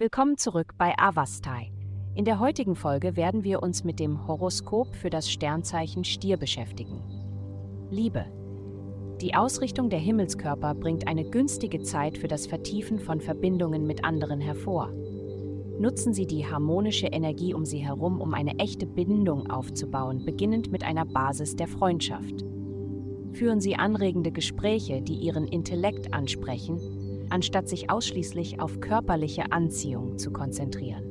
Willkommen zurück bei Avastai. In der heutigen Folge werden wir uns mit dem Horoskop für das Sternzeichen Stier beschäftigen. Liebe. Die Ausrichtung der Himmelskörper bringt eine günstige Zeit für das Vertiefen von Verbindungen mit anderen hervor. Nutzen Sie die harmonische Energie um Sie herum, um eine echte Bindung aufzubauen, beginnend mit einer Basis der Freundschaft. Führen Sie anregende Gespräche, die Ihren Intellekt ansprechen anstatt sich ausschließlich auf körperliche Anziehung zu konzentrieren.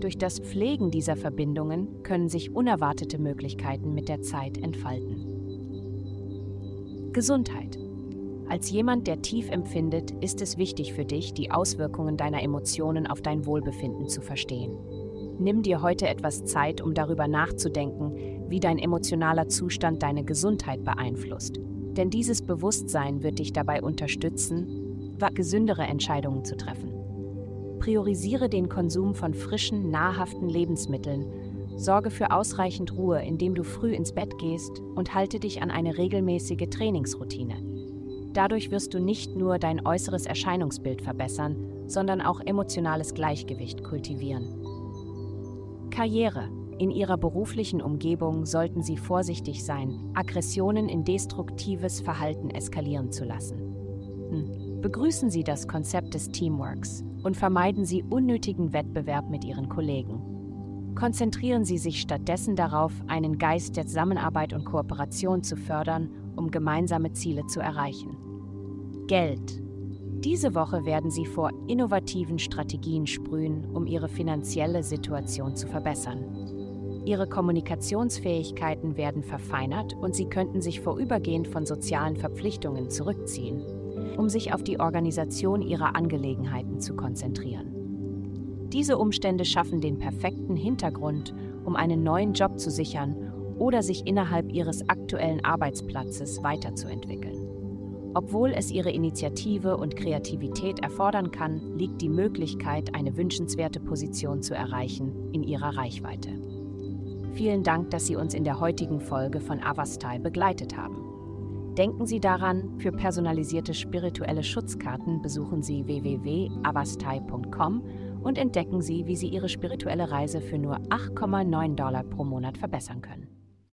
Durch das Pflegen dieser Verbindungen können sich unerwartete Möglichkeiten mit der Zeit entfalten. Gesundheit. Als jemand, der tief empfindet, ist es wichtig für dich, die Auswirkungen deiner Emotionen auf dein Wohlbefinden zu verstehen. Nimm dir heute etwas Zeit, um darüber nachzudenken, wie dein emotionaler Zustand deine Gesundheit beeinflusst. Denn dieses Bewusstsein wird dich dabei unterstützen, gesündere Entscheidungen zu treffen. Priorisiere den Konsum von frischen, nahrhaften Lebensmitteln, sorge für ausreichend Ruhe, indem du früh ins Bett gehst und halte dich an eine regelmäßige Trainingsroutine. Dadurch wirst du nicht nur dein äußeres Erscheinungsbild verbessern, sondern auch emotionales Gleichgewicht kultivieren. Karriere. In ihrer beruflichen Umgebung sollten Sie vorsichtig sein, Aggressionen in destruktives Verhalten eskalieren zu lassen. Hm. Begrüßen Sie das Konzept des Teamworks und vermeiden Sie unnötigen Wettbewerb mit Ihren Kollegen. Konzentrieren Sie sich stattdessen darauf, einen Geist der Zusammenarbeit und Kooperation zu fördern, um gemeinsame Ziele zu erreichen. Geld. Diese Woche werden Sie vor innovativen Strategien sprühen, um Ihre finanzielle Situation zu verbessern. Ihre Kommunikationsfähigkeiten werden verfeinert und Sie könnten sich vorübergehend von sozialen Verpflichtungen zurückziehen um sich auf die Organisation ihrer Angelegenheiten zu konzentrieren. Diese Umstände schaffen den perfekten Hintergrund, um einen neuen Job zu sichern oder sich innerhalb ihres aktuellen Arbeitsplatzes weiterzuentwickeln. Obwohl es ihre Initiative und Kreativität erfordern kann, liegt die Möglichkeit, eine wünschenswerte Position zu erreichen, in ihrer Reichweite. Vielen Dank, dass Sie uns in der heutigen Folge von Avastai begleitet haben. Denken Sie daran, für personalisierte spirituelle Schutzkarten besuchen Sie www.avastai.com und entdecken Sie, wie Sie Ihre spirituelle Reise für nur 8,9 Dollar pro Monat verbessern können.